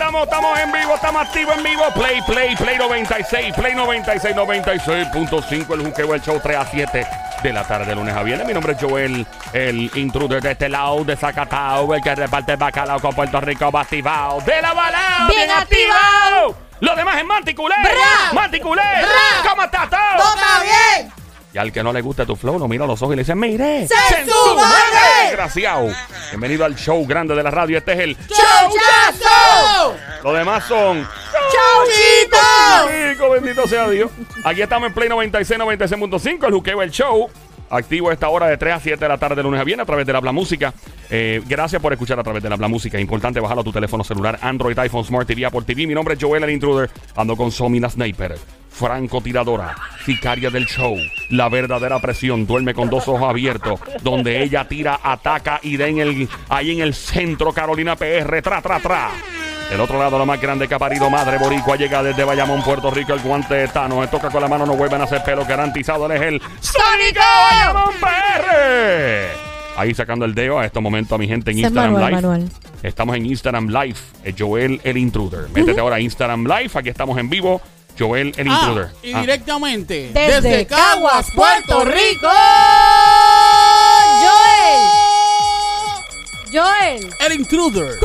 estamos, estamos en vivo, estamos activos en vivo. Play, play, play 96, play 96, 96.5, el juqueo, el show 3 a 7 de la tarde, de lunes a viernes. Mi nombre es Joel, el intruder de este lado, de Zacatau, el que reparte bacalao con Puerto Rico, activado de la balada. Bien activado. Lo demás es Manticulé. Manticulé. ¿Cómo está todo? ¡Todo bien! Y al que no le guste tu flow, lo mira a los ojos y le dice, mire. Desgraciado. Bienvenido al show grande de la radio. Este es el ¡Chauchazo! Los demás son ¡Chauchito! Chico, bendito sea Dios. Aquí estamos en Play 96, 96.5, el Juqueo, el show. Activo a esta hora de 3 a 7 de la tarde, de lunes a viernes, a través de la Habla Música. Eh, gracias por escuchar a través de la Habla Música. Importante bajarlo a tu teléfono celular, Android, iPhone, Smart TV, Apple TV. Mi nombre es Joel, el intruder. Ando con Somi, la sniper. Francotiradora, sicaria del show, la verdadera presión, duerme con dos ojos abiertos, donde ella tira, ataca y da en el, ahí en el centro, Carolina PR, tra, tra, tra. El otro lado, la más grande que ha parido madre boricua, llega desde Bayamón, Puerto Rico, el guante de Tano. Toca con la mano, no vuelven a hacer pelo garantizado. Él es el Sónico Bayamón PR. Ahí sacando el dedo a este momento a mi gente en Instagram Manuel, Live. Manuel. Estamos en Instagram Live, Joel el Intruder. Métete ahora a Instagram Live, aquí estamos en vivo, Joel el Ah, Intruder. y Ah. directamente Desde Caguas, Puerto Rico. Joel. El intruder.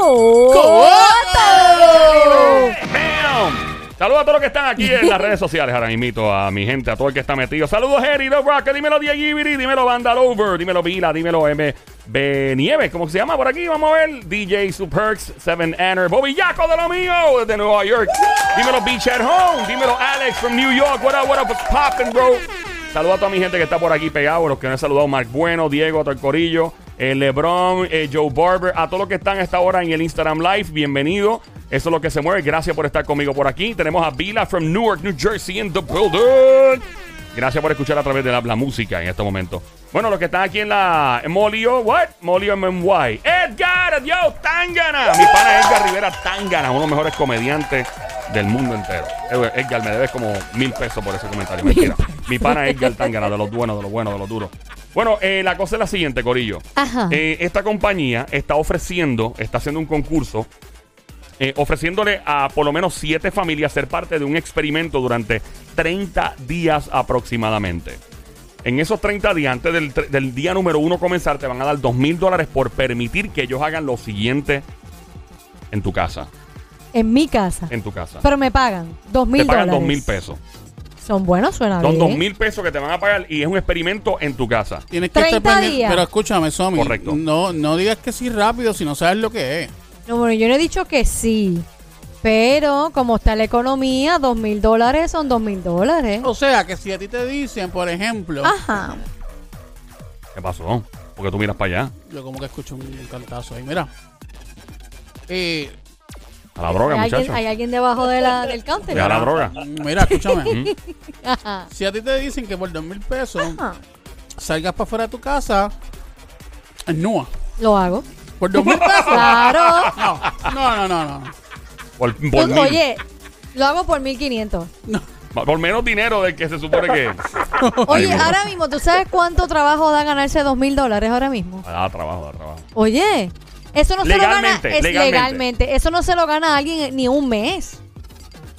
¡Bam! Saludos a todos los que están aquí en las redes sociales. Ahora invito a mi gente, a todo el que está metido. Saludos, Harry, The Rock, dímelo, Diego Ibiri, dímelo, Vandal Over, dímelo, Vila, dímelo, M. B. Nieves, ¿cómo se llama por aquí? Vamos a ver. DJ Superx, Seven Anner, Bobby Yaco de lo mío, desde Nueva York. Dímelo, Beach at Home, dímelo, Alex from New York. What up, what up, what's poppin', bro? Saludos a toda mi gente que está por aquí pegado, los que no he saludado, Mark Bueno, Diego, a todo el corillo, eh, LeBron, eh, Joe Barber, a todos los que están a esta hora en el Instagram Live, bienvenido. Eso es lo que se mueve. Gracias por estar conmigo por aquí. Tenemos a Vila from Newark, New Jersey in the building. Gracias por escuchar a través de la, la música en este momento. Bueno, los que están aquí en la en Molio, what? Molio MMY. Edgar, yo, Tangana. Mi pana Edgar Rivera Tangana, uno de los mejores comediantes del mundo entero. Edgar, me debes como mil pesos por ese comentario. Mentira. Mi pana Edgar Tangana, de los buenos, de los buenos, de los duros. Bueno, eh, la cosa es la siguiente, Corillo. Ajá. Eh, esta compañía está ofreciendo, está haciendo un concurso eh, ofreciéndole a por lo menos siete familias ser parte de un experimento durante 30 días aproximadamente. En esos 30 días, antes del, día número uno comenzar, te van a dar dos mil dólares por permitir que ellos hagan lo siguiente en tu casa. En mi casa. En tu casa. Pero me pagan dos te mil pagan dólares. dos mil pesos. Son buenos, suena Son bien. dos mil pesos que te van a pagar y es un experimento en tu casa. Tienes que estar 30 pendiente. días. Pero escúchame, Somi. Correcto. No, no digas que sí rápido si no sabes lo que es. No, bueno, yo no he dicho que sí. Pero como está la economía, dos mil dólares son dos mil dólares. O sea, que si a ti te dicen, por ejemplo, Ajá. ¿Qué pasó? Porque tú miras para allá. yo como que escucho un cantazo ahí, mira. Eh, A la droga, ¿Hay alguien, muchachos. hay alguien debajo de la, del counter? Deja la droga. mira, escúchame. Ajá. si a ti te dicen que por dos mil pesos Ajá. salgas para fuera de tu casa, en Nua. Lo hago. Por dos mil pesos. Claro. No, no, no, no. no. Por, por mil. Oye, lo hago por 1500. Por menos dinero del que se supone que es. Oye, Ay, ahora mismo, ¿tú sabes cuánto trabajo da ganarse dos mil dólares ahora mismo? Da trabajo, da trabajo. Oye, eso no se lo gana. Legalmente, Es legalmente. legalmente. Eso no se lo gana a alguien ni un mes.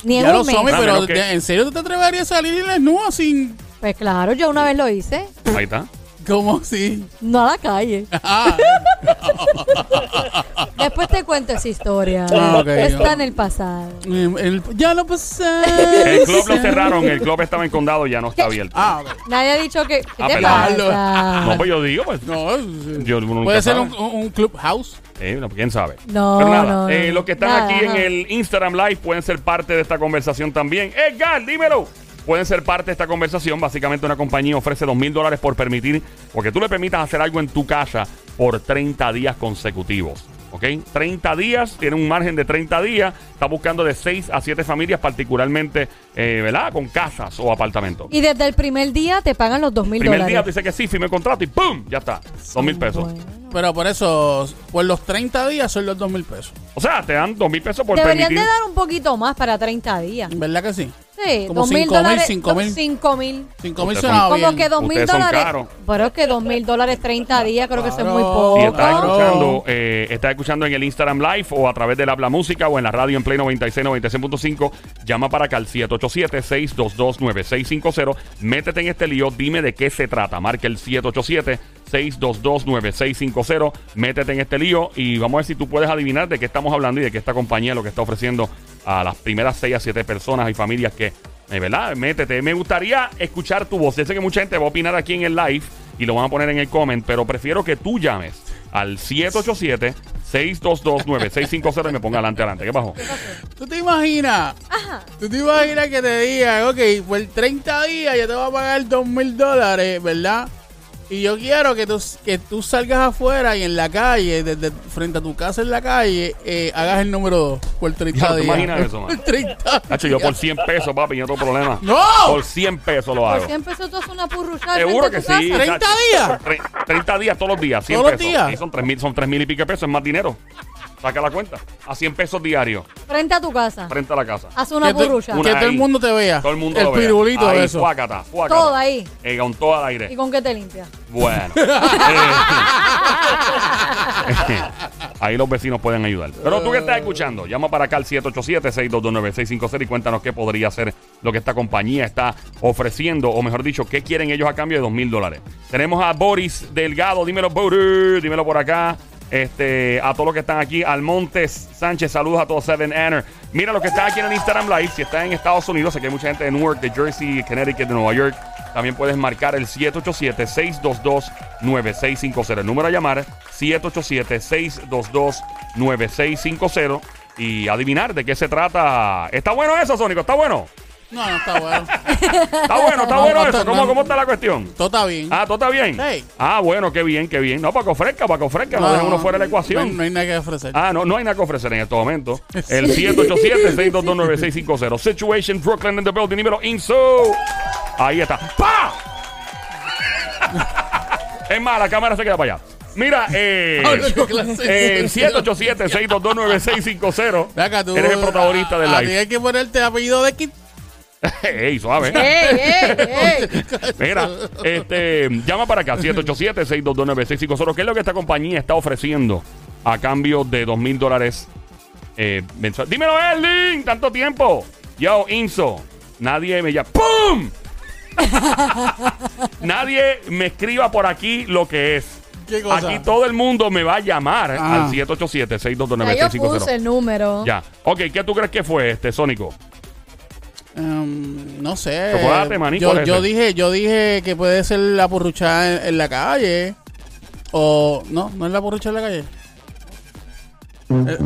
Ni en Ya un lo mes. Somi, Ah, pero menos que- ¿de- ¿en serio tú te atreverías a salir en Nua sin... Pues claro, yo una vez lo hice. Ahí está. ¿Cómo así? No a la calle. Ah, Después te cuento esa historia. Ah, ok. Está en el pasado. el- ya lo pasé. El club lo cerraron, el club estaba en condado y ya no está abierto. Ah, ok. Nadie ha dicho que. ¿Qué Ah, te perdón. pasa? No, pues yo digo, pues. No, es- Yo- uno nunca puede ser sabe. un, un, un clubhouse. Eh, no, quién sabe. No, Pero nada, no, eh, no. los que están Nada, aquí en ajá. el Instagram Live pueden ser parte de esta conversación también. Edgar, dímelo. Pueden ser parte de esta conversación. Básicamente, una compañía ofrece dos mil dólares por permitir, porque tú le permitas hacer algo en tu casa por 30 días consecutivos. ¿Ok? 30 días, tiene un margen de 30 días. Está buscando de 6 a 7 familias, particularmente, eh, ¿verdad? Con casas o apartamentos. Y desde el primer día te pagan los dos mil Primer dólares. día tú dices que sí, firme el contrato y ¡pum! Ya está. Dos mil pesos. Bueno. Pero por eso, por los 30 días son los 2 mil pesos. O sea, te dan dos mil pesos por Deberían permitir. de dar un poquito más para 30 días. ¿Verdad que sí? Sí, Como dos mil cinco mil, dólares. cinco mil. Cinco mil. 5 mil suena Como bien. que dos mil Ustedes son dólares. caros. Pero es que dos mil dólares 30 días, creo que eso es muy poco. Si estás escuchando, eh, estás escuchando en el Instagram Live o a través del Habla Música o en la radio en Play 96, 96.5, llama para acá al 787-622-9650. Métete en este lío, dime de qué se trata. Marca el 787-622-9650. Métete en este lío y vamos a ver si tú puedes adivinar de qué estamos hablando y de qué esta compañía lo que está ofreciendo a las primeras 6 a 7 personas y familias que, eh, ¿verdad? Métete. Me gustaría escuchar tu voz. Yo sé que mucha gente va a opinar aquí en el live y lo van a poner en el comment, pero prefiero que tú llames al 787-622-9650 y me ponga adelante, adelante. ¿Qué pasó? ¿Tú te imaginas? ¿Tú te imaginas que te digan, ok, por 30 días yo te voy a pagar 2 mil dólares, ¿verdad? Y yo quiero que tú, que tú salgas afuera y en la calle, desde frente a tu casa en la calle, eh, hagas el número 2 por 30 Ya, ¿te días. imaginas eso, man? Por 30 Hacho, yo por 100 pesos, papi, no tengo problema. ¡No! Por 100 pesos lo Por hago. 100 pesos tú haces una purruchada. Seguro que sí. casa. ¿30 chacho. días? Tre- 30 días todos los días, 100 ¿Todos los pesos. días? Sí, son 3 mil, son 3 mil y pico de pesos, es más dinero. Saca la cuenta. A 100 pesos diarios, Frente a tu casa. frente a la casa. Haz una que. Una que todo el mundo te vea. Todo el mundo el lo vea. pirulito ahí, de eso. Fuácata, fuácata. Todo ahí. Eh, con todo al aire. ¿Y con qué te limpias? Bueno. Eh, ahí los vecinos pueden ayudar. Pero tú que estás escuchando, llama para acá al 787-622-9650 y cuéntanos qué podría ser lo que esta compañía está ofreciendo, o mejor dicho, qué quieren ellos a cambio de dos mil dólares. Tenemos a Boris Delgado, dímelo, Boris, dímelo por acá. Este, a todos los que están aquí, Almontes Sánchez, saludos a todos, Seven Anner. Mira los que están aquí en el Instagram Live, si están en Estados Unidos, sé que hay mucha gente de Newark, de Jersey, Connecticut, de Nueva York. También puedes marcar el 787-622-9650. El número a llamar, 787-622-9650. Y adivinar de qué se trata. ¿Está bueno eso, Sónico? ¿Está bueno? No, no está bueno. Está bueno, está No, bueno no, eso. no, ¿Cómo, no. ¿Cómo está la cuestión? Todo está bien. Ah, ¿todo está bien? Sí. Ah, bueno, qué bien, qué bien. No, para que ofrezca, para que ofrezca. No, deje uno fuera de la No, hay- ecuación. no hay nada que ofrecer. Ah, no, no hay nada que ofrecer en este momento. El 787-622-9650. Situation Brooklyn in the building. Dímelo, Inso. Ahí está. ¡Pa! es más, la cámara se queda para allá. Mira, eh, eh, 787-622-9650. Ve acá, tú, Eres el protagonista del a- a ti live. hay que ponerte apellido de Kit. Ey, suave. ¡Ey, ey, ey! Mira, este, llama para acá, 787-622-9650. ¿Qué es lo que esta compañía está ofreciendo a cambio de dos mil dólares eh, mensual? Dímelo, Erling, tanto tiempo. Yo, Inso, nadie me llama. ¡Pum! nadie me escriba por aquí lo que es. ¿Qué cosa? Aquí todo el mundo me va a llamar Ah. al 787-622-9650. Ya yo puse el número. Ya. Ok, ¿qué tú crees que fue este, Sónico? Um, no sé. Chocolate, maní, yo, ¿cuál es yo dije, yo dije que puede ser la porruchada en, en la calle. O no, no es la porruchada en la calle. Eh,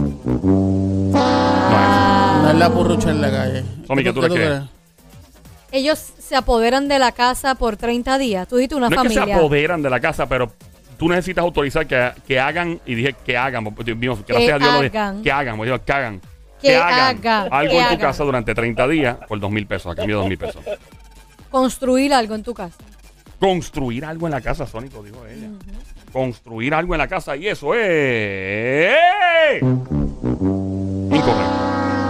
No, no es la porrucha en la calle. Somi, ¿qué tú crees que es? Ellos se apoderan de la casa por 30 días. Tú dijiste una no es que se familia. apoderan de la casa, pero tú necesitas autorizar que, que hagan, y dije que hagan, porque, Dios mío, gracias a Dios lo dije, hagan. que hagan, que hagan, haga, algo que en tu haga. casa durante 30 días por dos mil pesos, a cambio de dos mil pesos. Construir algo en tu casa. Construir algo en la casa, Sónico, dijo ella. Construir algo en la casa, y eso es. Incorrecto.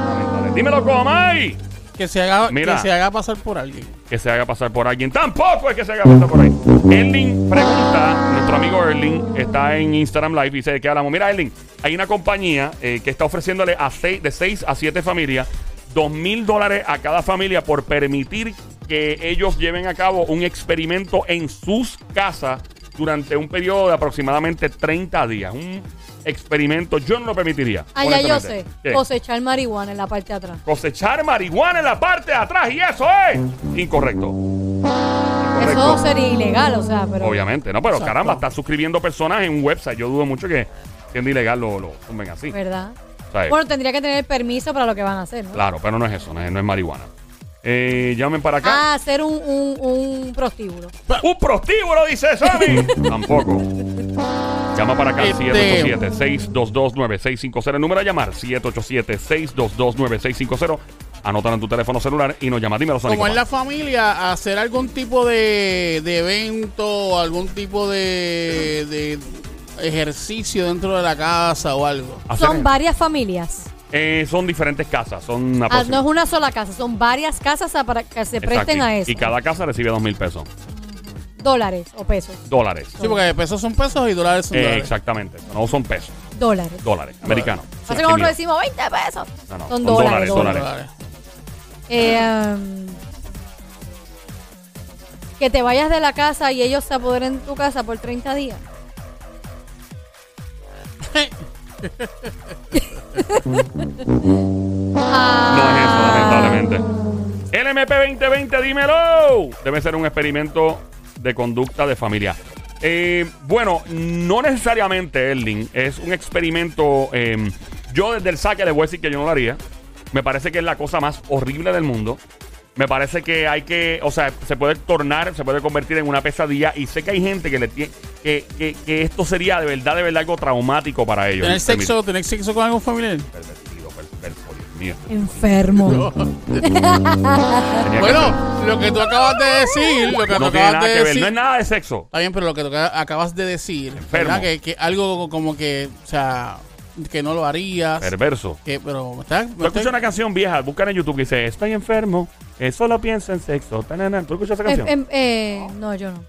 Lamentable. Dímelo, Comay. Que se haga, Mira. que se haga pasar por alguien. que se haga pasar por alguien. Tampoco es que se haga pasar por ahí. Erling pregunta, amigo Erling está en Instagram Live y dice de qué hablamos. Mira, Erling, hay una compañía eh, que está ofreciéndole a seis, de 6 a 7 familias dos mil dólares a cada familia por permitir que ellos lleven a cabo un experimento en sus casas durante un periodo de aproximadamente 30 días. Un experimento, yo no lo permitiría. Ah, ya yo sé. Cosechar marihuana en la parte de atrás. Cosechar marihuana en la parte de atrás y eso es incorrecto. Eso sería ilegal, o sea, pero. Obviamente, no, pero Exacto. caramba, estás suscribiendo personas en un website. Yo dudo mucho que siendo ilegal lo, lo tumben así. ¿Verdad? Bueno, tendría que tener permiso para lo que van a hacer, ¿no? claro, pero no es eso, no es, no es marihuana. Eh, llamen para acá. Ah, hacer un, un, un prostíbulo. ¡Un prostíbulo, dice Sammy! Tampoco. Llama para acá al Este- 787-622-9650. El número a llamar, 787-622-9650. Anótalo en tu teléfono celular y nos llama. Dímelo, Sónico. Como en la familia, hacer algún tipo de, de evento, algún tipo de, de ejercicio dentro de la casa o algo. Hacer- Son varias familias. Eh, son diferentes casas. Son Ah, no es una sola casa, son varias casas a- para que se Exacto, presten a eso. Y cada casa recibe dos mil pesos. Dólares o pesos. Dólares. Sí, porque pesos son pesos y dólares son Eh, dólares. exactamente. No son pesos. Dólares. Dólares. Americanos. Así Sí, como nosotros decimos 20 pesos. No, no, son son dólares. dólares, dólares. Dólares. Eh, um, que te vayas de la casa y ellos se apoderen de tu casa por 30 días. No es eso, lamentablemente. LMP 2020, dímelo. Debe ser un experimento de conducta de familia. Eh, bueno, no necesariamente, Erling. Es un experimento. eh, yo desde el saque le voy a decir que yo no lo haría. Me parece que es la cosa más horrible del mundo. Me parece que hay que, o sea, se puede tornar, se puede convertir en una pesadilla. Y sé que hay gente que le tiene, que, que, que esto sería de verdad, de verdad algo traumático para ellos. ¿Tener sexo, ¿Tener sexo con algún familiar? Pervertido, perverso, Dios mío. Enfermo. Bueno, lo que tú acabas de decir, lo que tú no tiene acabas nada de que ver, decir. no es nada de sexo. Está bien, pero lo que tú acabas de decir, Enfermo. ¿verdad? Que, que algo como que, o sea, que no lo harías. Perverso. Que, pero. Tú escuchas una canción vieja, buscan en YouTube que dice, estoy enfermo, eh, solo pienso en sexo. tanana". ¿Tú escuchas esa Eh, canción? em, eh, no, yo no.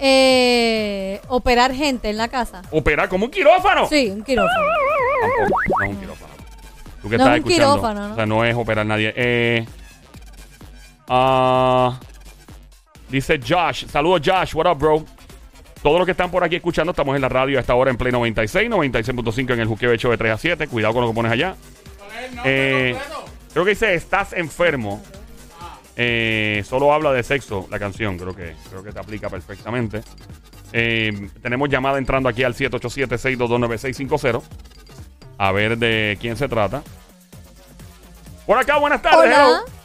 Eh, operar gente en la casa. ¿Operar como un quirófano? Sí, un quirófano. Tampoco, no es un quirófano. Tú que No estás es un escuchando. quirófano, ¿no? O sea, no es operar nadie. Eh, ah, dice Josh. Saludos, Josh. What up, bro? Todos los que están por aquí escuchando, estamos en la radio a esta hora en Play 96, 96.5 en el juqueo hecho de 3 a 7. Cuidado con lo que pones allá. Eh, creo que dice, estás enfermo. Eh, solo habla de sexo la canción. Creo que, creo que te aplica perfectamente. Eh, tenemos llamada entrando aquí al 787-622-9650. A ver de quién se trata. Por acá, buenas tardes. Hola. hello.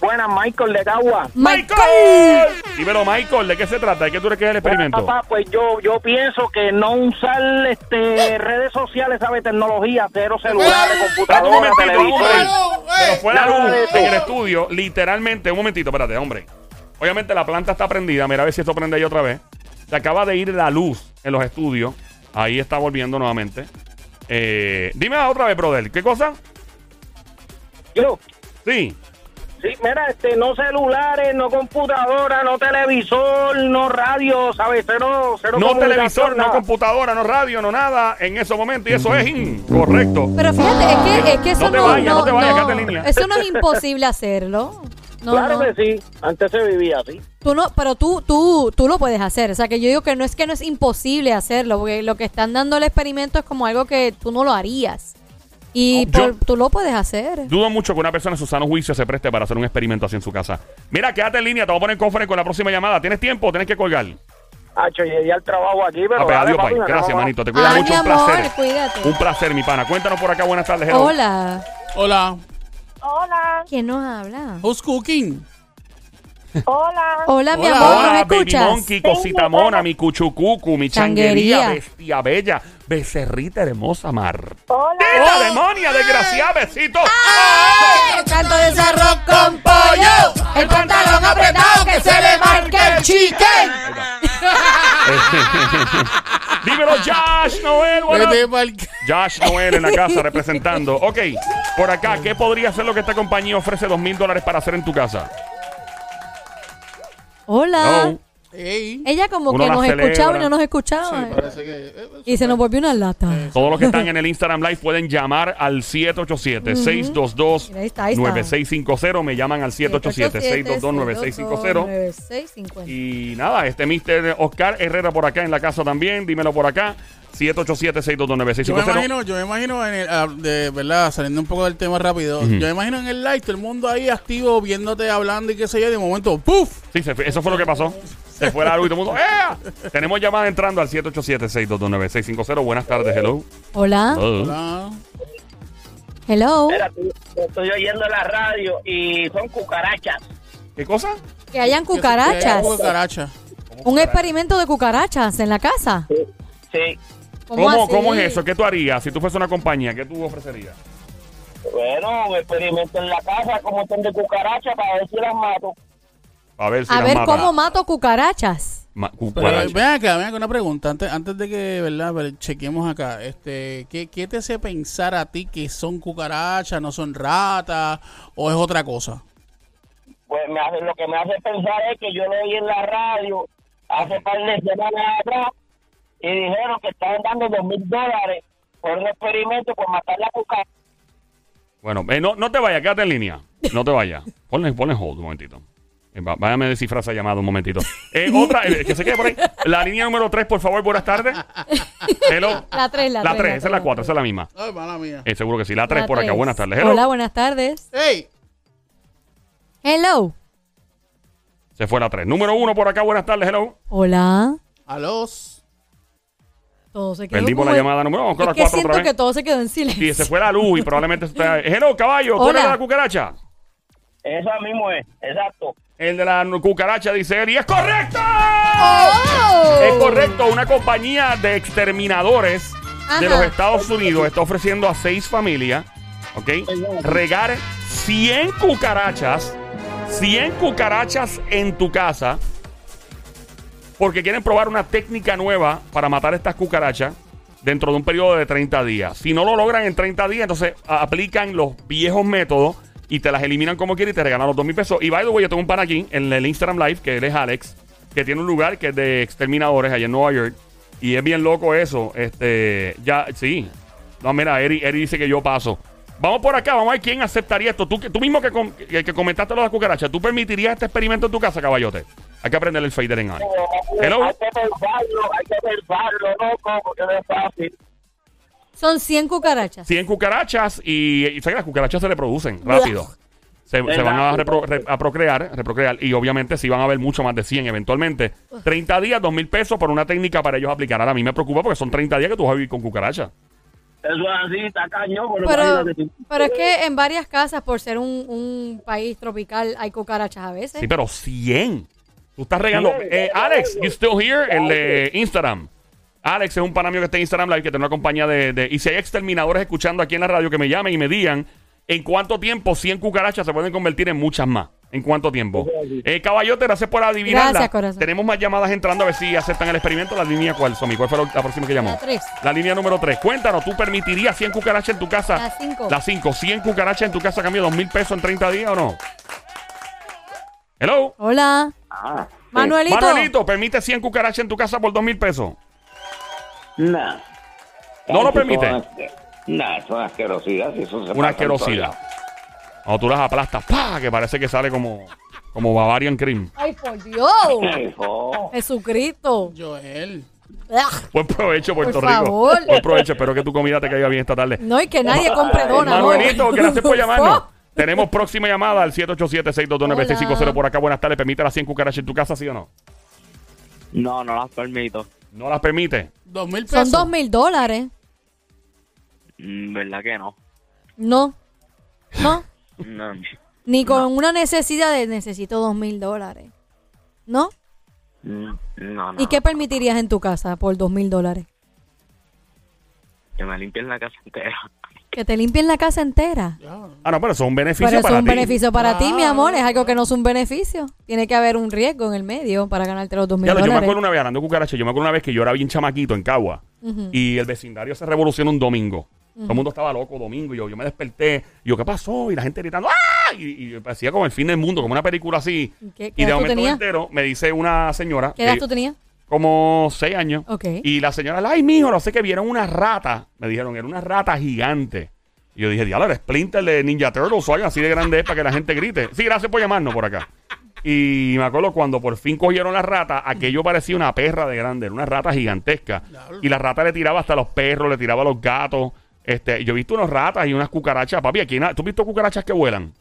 Buenas, Michael de Cagua. ¡Michael! Dímelo, Michael, ¿de qué se trata? ¿De qué tú crees que es el experimento? Papá, pues yo yo pienso que no usar este redes sociales, sabe, tecnología, cero celulares, computadoras, televisores. Pero fue la luz en el estudio, literalmente. Un momentito, espérate, hombre. Obviamente la planta está prendida. Mira a ver si esto prende ahí otra vez. Se acaba de ir la luz en los estudios. Ahí está volviendo nuevamente. Eh, dime otra vez, brother. ¿Qué cosa? Yo, Sí. Sí, mira, este, no celulares, no computadora, no televisor, no radio, ¿sabes? Cero, cero No televisor, no computadora, no radio, no nada en esos momentos. Y eso es incorrecto. Pero fíjate, es que, es que eso No te no, vayas, no te vayas, no- quédate en línea. Eso no es imposible hacerlo. No, Claro no. que sí, antes se vivía así. Tú no, pero tú, tú, tú lo puedes hacer. O sea, que yo digo que no es que no es imposible hacerlo, porque lo que están dando el experimento es como algo que tú no lo harías. Y Oh, yo- por- tú lo puedes hacer. Dudo mucho que una persona en su sano juicio se preste para hacer un experimento así en su casa. Mira, quédate en línea, te voy a poner en conferencia con la próxima llamada. ¿Tienes tiempo o tienes que colgar? Hacho, llegué al trabajo aquí, pero... Ah, pues, dale, adiós, papi, nos Gracias, vemos. manito. Te cuidas Ay, mucho. mi Un amor, placer. cuídate. Un placer, mi pana. Cuéntanos por acá. Buenas tardes. hello. Hola. Hola. Hola, ¿Quién nos habla? Who's cooking? hola. Hola, mi Hola. amor, Hola, ¿nos baby escuchas? monkey, cosita mona, mi cuchucucu, mi changuería, Changuería. bestia bella, becerrita hermosa, mar. Hola. ¡Tita demonia, desgraciada, besito! El canto de ese arroz con pollo. El pantalón apretado que se le marque el chicken. Dímelo, Josh Noel. Vete pa'l- Josh Noel en la casa representando. Ok, por acá, ¿qué podría ser lo que esta compañía ofrece dos mil dólares para hacer en tu casa? Hola. Ey. Ella como Uno que la nos celebra. escuchaba y no nos escuchaba. Sí, ¿eh? parece que... eh, Y se nos volvió una lata. Todos los que están en el Instagram Live pueden llamar al Mira, ahí está, ahí está. 787-622-9650. Me llaman al 787-622-9650. 9650. Y nada, este Mr. Oscar Herrera por acá en la casa también. Dímelo por acá. Yo me 787-622-9650. imagino, yo me imagino en el, ah, de verdad, saliendo un poco del tema rápido, yo me imagino en el live, todo el mundo ahí activo, viéndote, hablando y qué sé yo, y de momento, ¡puf! Sí, se fue- eso fue lo que pasó. Se fue la luz y todo el mundo. ¡Eh! Tenemos llamada entrando al 787-622-9650. Buenas tardes, hello. Hola. Hello. Hola. Hello. Mira, estoy oyendo la radio y son cucarachas. ¿Qué cosa? Que hayan Que- cucarachas. hay Cucaracha. Un experimento de cucarachas en la casa. Sí. ¿Cómo? ¿Cómo es eso? ¿Qué tú harías si tú fueras una compañía? ¿Qué tú ofrecerías? Bueno, un experimento en la casa con un montón de cucarachas para ver si las mato. A ver si A las ver mata. cómo mato cucarachas. ma- Pero ven acá, ven acá una pregunta. Antes, antes de que, ¿verdad? Pero chequemos acá. Este, ¿qué, ¿Qué te hace pensar a ti que son cucarachas, no son ratas o es otra cosa? Pues me hace, lo que me hace pensar es que yo lo oí en la radio hace par de semanas atrás y dijeron que estaban dando dos mil dólares por un experimento por matar la cucaracha. Bueno, eh, no, no te vayas, quédate en línea. No te vayas. Ponle, ponle hold un momentito. Eh, Váyame a descifrar esa llamada un momentito. Eh, otra, eh, que se quede por ahí. La línea número 3, por favor, buenas tardes. Hello. La tres, la La tres, 3, la esa es la tres, 4, la esa es la misma. Ay, mala mía. Eh, seguro que sí. La 3 La por acá. Buenas tardes. Hello. Hola, buenas tardes. ¡Ey! Hello. Se fue la 3. Número 1 por acá. Buenas tardes. Hello. Hola. A los. Todo se quedó Perdimos la llamada número 1. Con Es la que 4 siento otra que vez. todo se quedó en silencio. Sí, se fue la luz y probablemente está. Hello, caballo. ¿Tú eres Hola. de la cucaracha? Esa mismo es, exacto. El de la cucaracha dice Eri. ¡Es correcto! ¡Oh! Es correcto, una compañía de exterminadores de los Estados Unidos está ofreciendo a seis familias, ¿ok? Regar 100 cucarachas, 100 cucarachas en tu casa, porque quieren probar una técnica nueva para matar estas cucarachas dentro de un periodo de 30 días. Si no lo logran en 30 días, entonces aplican los viejos métodos y te las eliminan como quieran y te regalan los 2 mil pesos. Y by the way, yo tengo un pan aquí en el Instagram Live, que él es Alex, que tiene un lugar que es de exterminadores allá en Nueva York. Y es bien loco eso. Este, ya, sí. No, mira, Eri, Eri dice que yo paso. Vamos por acá, vamos a ver quién aceptaría esto. Tú, que- tú mismo que, com- que, que comentaste lo de las cucarachas, ¿tú permitirías este experimento en tu casa, caballote? Hay que aprender el fader en ahí. Hay que pensarlo, hay que pensarlo, loco, porque no es fácil. Son 100 cucarachas. 100 cucarachas y, y ¿sabes? las cucarachas se reproducen rápido. Se, se van a, repro- re- a procrear, reprocrear y obviamente sí van a haber mucho más de 100 eventualmente. 30 días, 2 mil pesos por una técnica para ellos aplicar. Ahora a mí me preocupa porque son 30 días que tú vas a vivir con cucarachas. Eso es así, está cañón. Pero, Pero, imagínate tú. pero es que en varias casas, por ser un, un país tropical, hay cucarachas a veces. Sí, pero 100. Tú estás regando. Eh, Alex, you still here? El de Instagram. Alex es un pana mío que está en Instagram Live, que tiene una compañía de, de- Y si hay exterminadores escuchando aquí en la radio, que me llamen y me digan en cuánto tiempo 100 cucarachas se pueden convertir en muchas más. ¿En cuánto tiempo? Eh, caballote, gracias por adivinarla. Gracias, corazón. Tenemos más llamadas entrando a ver si aceptan el experimento. La línea cuál, Somi? ¿Cuál fue la, próxima que llamó? La tres. La línea número 3. Cuéntanos, ¿tú permitirías 100 cucarachas en tu casa? La cinco. La 5. 100 cucarachas en tu casa cambio de 2 mil pesos en 30 días o no? Hello. Hola. Ah, Manuelito. Manuelito, ¿permite 100 cucarachas en tu casa por 2 mil pesos? Nah. ¿No lo permite? Nah, eso es una asquerosidad. si eso se Una asquerosidad. Cuando tú las aplastas, ¡pah! Que parece que sale como, como Bavarian Cream. Ay, por Dios. Oh, Jesucristo. Joel. Ugh. Buen provecho, Puerto Por Rico. favor. Buen provecho. Espero que tu comida te caiga bien esta tarde. No, y que nadie compre donas. ¿no? Manuelito, gracias por llamarnos. Tenemos próxima llamada al 787-622-9650 Hola. por acá. Buenas tardes. ¿Permite las 100 cucarachas en tu casa, sí o no? No, no las permito. No las permite. Dos mil pesos. Son dos mil dólares. Mm, ¿Verdad que no? No. No. No. Ni con una necesidad de necesito dos mil dólares. ¿No? Mm, No, no. ¿Y qué permitirías en tu casa por dos mil dólares? Que me limpien la casa entera. Que te limpien la casa entera. Ah, no, pero eso es un beneficio Pero eso para es un ti. beneficio para ti, mi amor. Es algo que no es un beneficio. Tiene que haber un riesgo en el medio para ganarte los dos mil Ya lo, yo me dólares. acuerdo una vez hablando de cucarachas. Yo me acuerdo una vez que yo era bien chamaquito en Cagua. Y el vecindario se revolucionó un domingo. Todo el mundo estaba loco domingo. Y yo, yo me desperté. Y yo, ¿qué pasó? Y la gente gritando, ¡ah! Y, y parecía como el fin del mundo, como una película así. ¿Qué- qué y de edad tú momento tenías? entero me dice una señora. ¿Qué edad que- tú tenías? Como seis años. Ok. Y la señora, ay, mijo, no sé qué, vieron una rata. Me dijeron, era una rata gigante. Y yo dije, diablo, era Splinter de Ninja Turtles o algo así de grande es para que la gente grite. Sí, gracias por llamarnos por acá. Y me acuerdo cuando por fin cogieron la rata, aquello parecía una perra de grande, era una rata gigantesca. Y la rata le tiraba hasta los perros, le tiraba a los gatos. Este, yo he visto unas ratas y unas cucarachas, papi. Aquí, ¿tú has visto cucarachas que vuelan?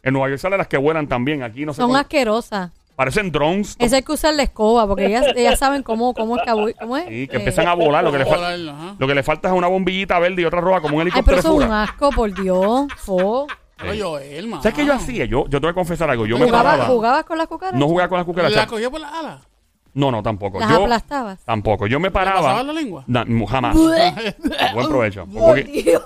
En Nueva York salen las que vuelan también. Aquí no sé. Son asquerosas. Parecen drones. Eso hay que usar la escoba porque ellas, ellas saben cómo, cómo, escabu- cómo es. Sí, que Eh, empiezan a volar. Lo que, le fa- Volar, ajá. lo que le falta es una bombillita verde y otra roja como un Ay, helicóptero pero eso es un asco, por Dios. Fo. Pero. ¿Sabes qué yo hacía? Yo, yo te voy a confesar algo. Yo me ¿Jugabas, paraba. ¿Jugabas con las cucarachas? No jugaba con las ¿La cucarachas. cogió por la ala? No, no, tampoco. ¿Las yo, aplastabas? Tampoco. Yo me ¿Te pasabas paraba. la lengua? Na- mu- jamás. Buen provecho. Porque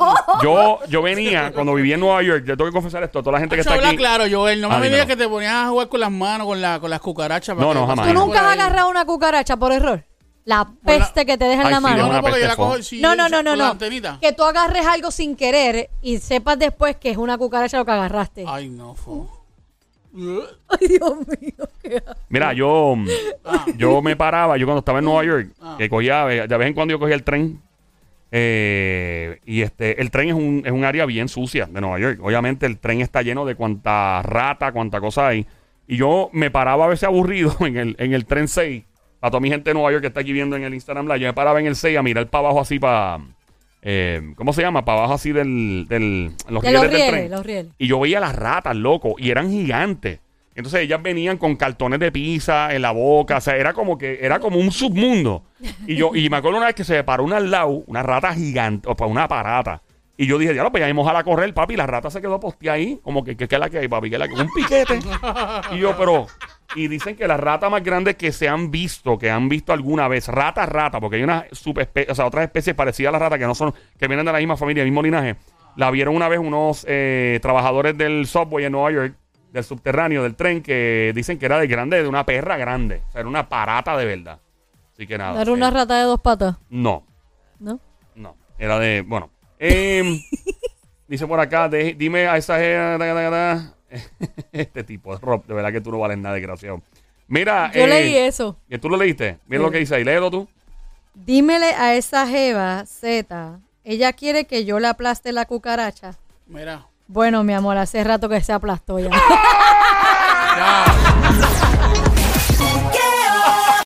yo, yo venía, cuando vivía en Nueva York, yo tengo que confesar esto, toda la gente que Hacho, está habla aquí. claro, Joel. No me Ah, digas dímelo. que te ponías a jugar con las manos, con, la, con las cucarachas. para No, que- no, jamás. ¿Tú nunca has agarrado una cucaracha por error? La peste que te deja en Ay, la sí, mano. No, una no, porque yo la peste cojo. si- No, no, no, no, con la no. antenita. Que tú agarres algo sin querer y sepas después que es una cucaracha lo que agarraste. Ay, no, fo. Ay, Dios mío. qué asco. Mira, yo, Ah. yo me paraba, yo cuando estaba en Nueva York, Ah. que cogía, de vez en cuando yo cogía el tren. eh, y este, el tren es un, es un área bien sucia de Nueva York. Obviamente el tren está lleno de cuanta rata, cuanta cosa hay. Y yo me paraba a veces aburrido en el, en el tren 6. Para toda mi gente de Nueva York que está aquí viendo en el Instagram Live, yo me paraba en el 6 a mirar para abajo así para... eh, ¿Cómo se llama? Para abajo así del... del los De los rieles del tren. los rieles. Y yo veía las ratas, loco, y eran gigantes. Entonces ellas venían con cartones de pizza en la boca, o sea, era como que era como un submundo. Y yo y me acuerdo una vez que se me paró una al lado, una rata gigante, o sea, una parata. Y yo dije, ya lo pues ya íbamos a la correr, papi, y la rata se quedó posteada ahí, como que ¿qué es la que hay, papi? ¿Qué es la que un piquete? Y yo, pero y dicen que la rata más grande que se han visto, que han visto alguna vez, rata rata, porque hay una subespecie, o sea, otras especies parecidas a la rata que no son que vienen de la misma familia, del mismo linaje. La vieron una vez unos eh, trabajadores del subway en Nueva York, del subterráneo, del tren, que dicen que era de grande, de una perra grande. O sea, era una parata de verdad. Así que nada. No era una eh, rata de dos patas, No, ¿no? no. Era de. Bueno. Em, dice por acá, de- dime a esa. Este tipo, Rob, de verdad que tú no vales nada, desgraciado. Mira. Yo eh, leí eso. ¿Que tú lo leíste? Mira Sí. lo que dice ahí, léelo tú. Dímele a esa jeva, Z, ella quiere que yo le aplaste la cucaracha. Mira. Bueno, mi amor, hace rato que se aplastó ya. Ya.